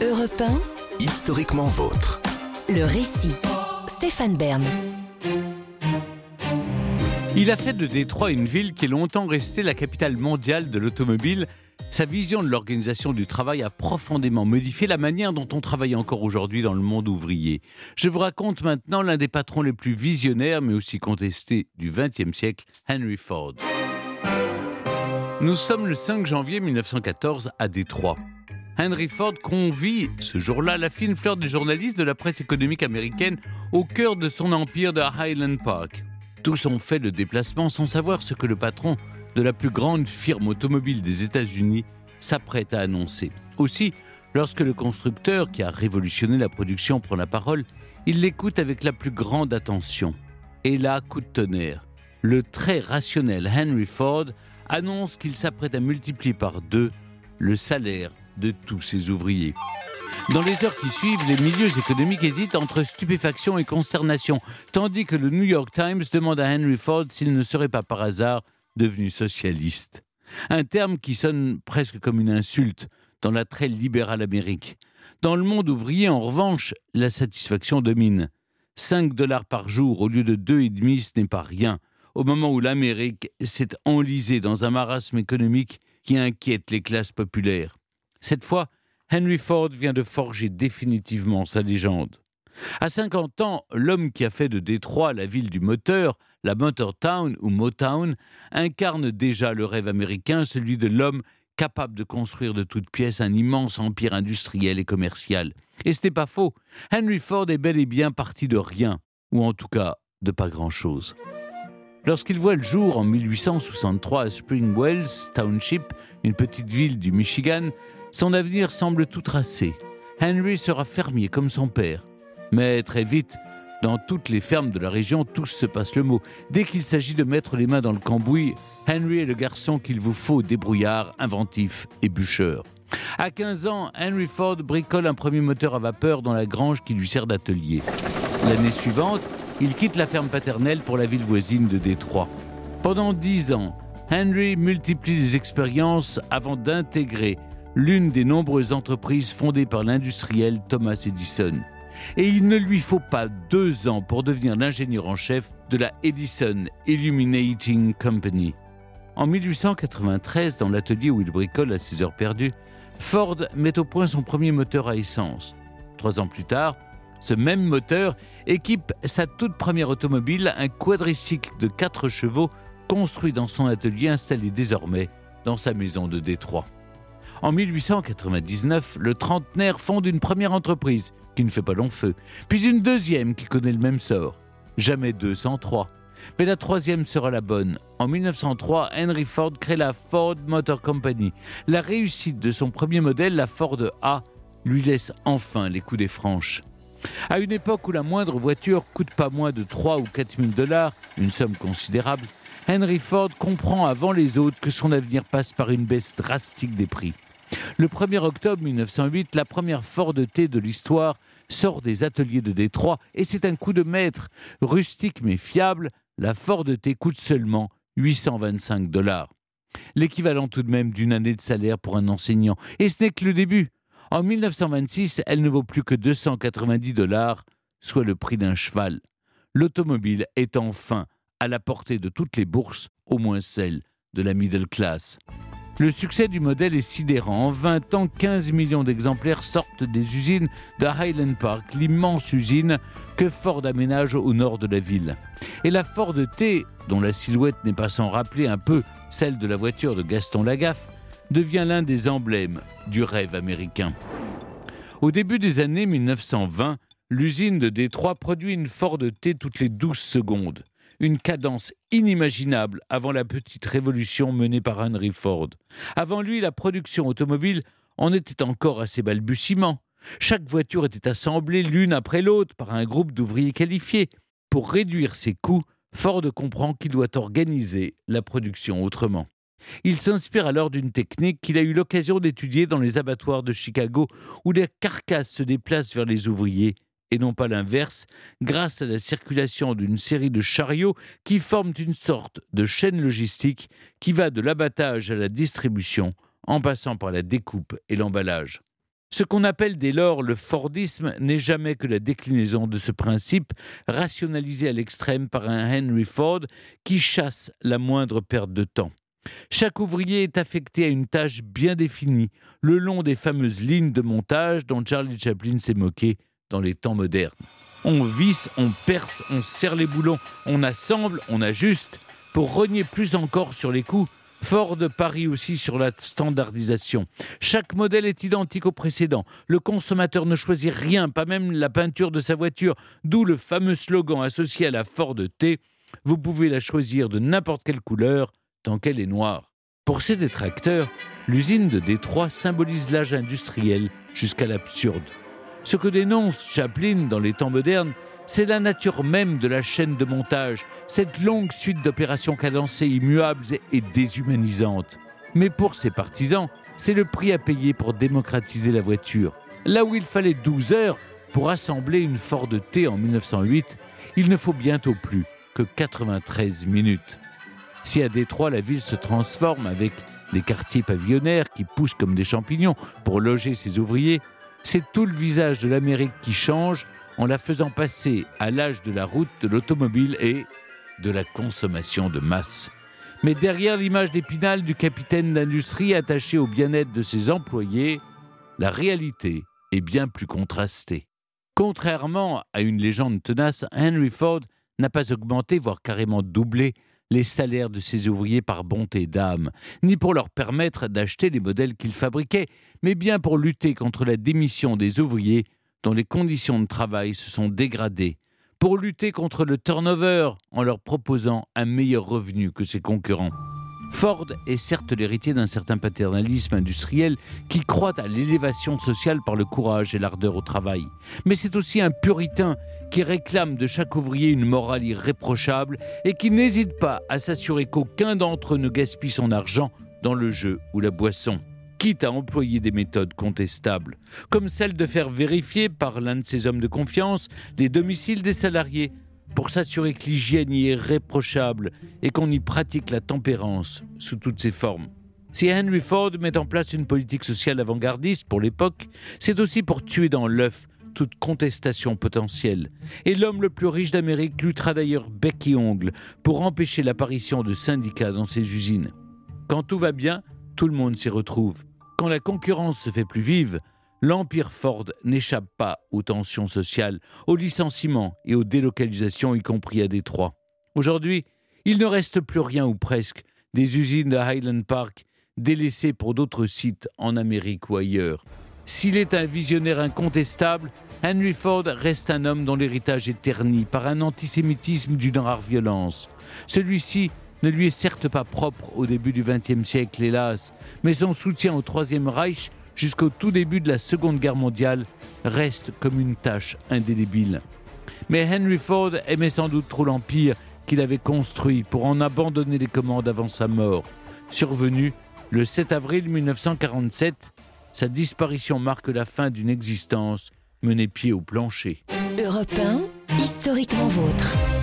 Europe 1, Historiquement vôtre. le récit. Stéphane Bern. Il a fait de Détroit une ville qui est longtemps restée la capitale mondiale de l'automobile. Sa vision de l'organisation du travail a profondément modifié la manière dont on travaille encore aujourd'hui dans le monde ouvrier. Je vous raconte maintenant l'un des patrons les plus visionnaires mais aussi contestés du XXe siècle, Henry Ford. Nous sommes le 5 janvier 1914 à Détroit. Henry Ford convie ce jour-là la fine fleur des journalistes de la presse économique américaine au cœur de son empire de Highland Park. Tous ont fait le déplacement sans savoir ce que le patron de la plus grande firme automobile des États-Unis s'apprête à annoncer. Aussi, lorsque le constructeur qui a révolutionné la production prend la parole, il l'écoute avec la plus grande attention. Et là, coup de tonnerre, le très rationnel Henry Ford annonce qu'il s'apprête à multiplier par deux le salaire de tous ses ouvriers. Dans les heures qui suivent, les milieux économiques hésitent entre stupéfaction et consternation, tandis que le New York Times demande à Henry Ford s'il ne serait pas par hasard devenu socialiste. Un terme qui sonne presque comme une insulte dans la très libérale Amérique. Dans le monde ouvrier, en revanche, la satisfaction domine. 5 dollars par jour au lieu de 2,5, ce n'est pas rien, au moment où l'Amérique s'est enlisée dans un marasme économique qui inquiète les classes populaires. Cette fois, Henry Ford vient de forger définitivement sa légende. À 50 ans, l'homme qui a fait de Détroit la ville du moteur, la Motor Town ou Motown, incarne déjà le rêve américain, celui de l'homme capable de construire de toutes pièces un immense empire industriel et commercial. Et ce n'est pas faux. Henry Ford est bel et bien parti de rien, ou en tout cas de pas grand-chose. Lorsqu'il voit le jour en 1863 à Spring Wells Township, une petite ville du Michigan, son avenir semble tout tracé. Henry sera fermier comme son père. Mais très vite, dans toutes les fermes de la région, tous se passent le mot. Dès qu'il s'agit de mettre les mains dans le cambouis, Henry est le garçon qu'il vous faut, débrouillard, inventif et bûcheur. À 15 ans, Henry Ford bricole un premier moteur à vapeur dans la grange qui lui sert d'atelier. L'année suivante, il quitte la ferme paternelle pour la ville voisine de Détroit. Pendant 10 ans, Henry multiplie les expériences avant d'intégrer l'une des nombreuses entreprises fondées par l'industriel Thomas Edison. Et il ne lui faut pas deux ans pour devenir l'ingénieur en chef de la Edison Illuminating Company. En 1893, dans l'atelier où il bricole à ses heures perdues, Ford met au point son premier moteur à essence. Trois ans plus tard, ce même moteur équipe sa toute première automobile, un quadricycle de 4 chevaux construit dans son atelier installé désormais dans sa maison de Détroit. En 1899, le trentenaire fonde une première entreprise qui ne fait pas long feu, puis une deuxième qui connaît le même sort. Jamais deux sans trois. Mais la troisième sera la bonne. En 1903, Henry Ford crée la Ford Motor Company. La réussite de son premier modèle, la Ford A, lui laisse enfin les coups des franches. À une époque où la moindre voiture coûte pas moins de 3 ou 4 000 dollars, une somme considérable, Henry Ford comprend avant les autres que son avenir passe par une baisse drastique des prix. Le 1er octobre 1908, la première Ford T de l'histoire sort des ateliers de Détroit et c'est un coup de maître. Rustique mais fiable, la Ford T coûte seulement 825 dollars. L'équivalent tout de même d'une année de salaire pour un enseignant. Et ce n'est que le début. En 1926, elle ne vaut plus que 290 dollars, soit le prix d'un cheval. L'automobile est enfin à la portée de toutes les bourses, au moins celle de la middle class. Le succès du modèle est sidérant. En 20 ans, 15 millions d'exemplaires sortent des usines de Highland Park, l'immense usine que Ford aménage au nord de la ville. Et la Ford T, dont la silhouette n'est pas sans rappeler un peu celle de la voiture de Gaston Lagaffe, devient l'un des emblèmes du rêve américain. Au début des années 1920, l'usine de Détroit produit une Ford T toutes les 12 secondes une cadence inimaginable avant la petite révolution menée par Henry Ford. Avant lui, la production automobile en était encore à ses balbutiements. Chaque voiture était assemblée l'une après l'autre par un groupe d'ouvriers qualifiés. Pour réduire ses coûts, Ford comprend qu'il doit organiser la production autrement. Il s'inspire alors d'une technique qu'il a eu l'occasion d'étudier dans les abattoirs de Chicago, où les carcasses se déplacent vers les ouvriers et non pas l'inverse, grâce à la circulation d'une série de chariots qui forment une sorte de chaîne logistique qui va de l'abattage à la distribution en passant par la découpe et l'emballage. Ce qu'on appelle dès lors le Fordisme n'est jamais que la déclinaison de ce principe, rationalisé à l'extrême par un Henry Ford qui chasse la moindre perte de temps. Chaque ouvrier est affecté à une tâche bien définie, le long des fameuses lignes de montage dont Charlie Chaplin s'est moqué dans les temps modernes. On visse, on perce, on serre les boulons, on assemble, on ajuste. Pour renier plus encore sur les coûts, Ford parie aussi sur la standardisation. Chaque modèle est identique au précédent. Le consommateur ne choisit rien, pas même la peinture de sa voiture, d'où le fameux slogan associé à la Ford T Vous pouvez la choisir de n'importe quelle couleur, tant qu'elle est noire. Pour ces détracteurs, l'usine de Détroit symbolise l'âge industriel jusqu'à l'absurde. Ce que dénonce Chaplin dans les temps modernes, c'est la nature même de la chaîne de montage, cette longue suite d'opérations cadencées, immuables et déshumanisantes. Mais pour ses partisans, c'est le prix à payer pour démocratiser la voiture. Là où il fallait 12 heures pour assembler une Ford T en 1908, il ne faut bientôt plus que 93 minutes. Si à Détroit la ville se transforme avec des quartiers pavillonnaires qui poussent comme des champignons pour loger ses ouvriers, c'est tout le visage de l'Amérique qui change en la faisant passer à l'âge de la route, de l'automobile et de la consommation de masse. Mais derrière l'image d'épinal du capitaine d'industrie attaché au bien-être de ses employés, la réalité est bien plus contrastée. Contrairement à une légende tenace, Henry Ford n'a pas augmenté, voire carrément doublé, les salaires de ses ouvriers par bonté d'âme, ni pour leur permettre d'acheter les modèles qu'il fabriquait, mais bien pour lutter contre la démission des ouvriers dont les conditions de travail se sont dégradées, pour lutter contre le turnover en leur proposant un meilleur revenu que ses concurrents. Ford est certes l'héritier d'un certain paternalisme industriel qui croit à l'élévation sociale par le courage et l'ardeur au travail. Mais c'est aussi un puritain qui réclame de chaque ouvrier une morale irréprochable et qui n'hésite pas à s'assurer qu'aucun d'entre eux ne gaspille son argent dans le jeu ou la boisson quitte à employer des méthodes contestables, comme celle de faire vérifier par l'un de ses hommes de confiance les domiciles des salariés, pour s'assurer que l'hygiène y est réprochable et qu'on y pratique la tempérance sous toutes ses formes. Si Henry Ford met en place une politique sociale avant-gardiste pour l'époque, c'est aussi pour tuer dans l'œuf toute contestation potentielle. Et l'homme le plus riche d'Amérique luttera d'ailleurs bec et ongle pour empêcher l'apparition de syndicats dans ses usines. Quand tout va bien, tout le monde s'y retrouve. Quand la concurrence se fait plus vive, l'Empire Ford n'échappe pas aux tensions sociales, aux licenciements et aux délocalisations, y compris à Détroit. Aujourd'hui, il ne reste plus rien ou presque des usines de Highland Park délaissées pour d'autres sites en Amérique ou ailleurs. S'il est un visionnaire incontestable, Henry Ford reste un homme dont l'héritage est terni par un antisémitisme d'une rare violence. Celui-ci ne lui est certes pas propre au début du XXe siècle, hélas, mais son soutien au Troisième Reich jusqu'au tout début de la Seconde Guerre mondiale reste comme une tâche indélébile. Mais Henry Ford aimait sans doute trop l'empire qu'il avait construit pour en abandonner les commandes avant sa mort. Survenu le 7 avril 1947, sa disparition marque la fin d'une existence menée pied au plancher. Europe historiquement vôtre.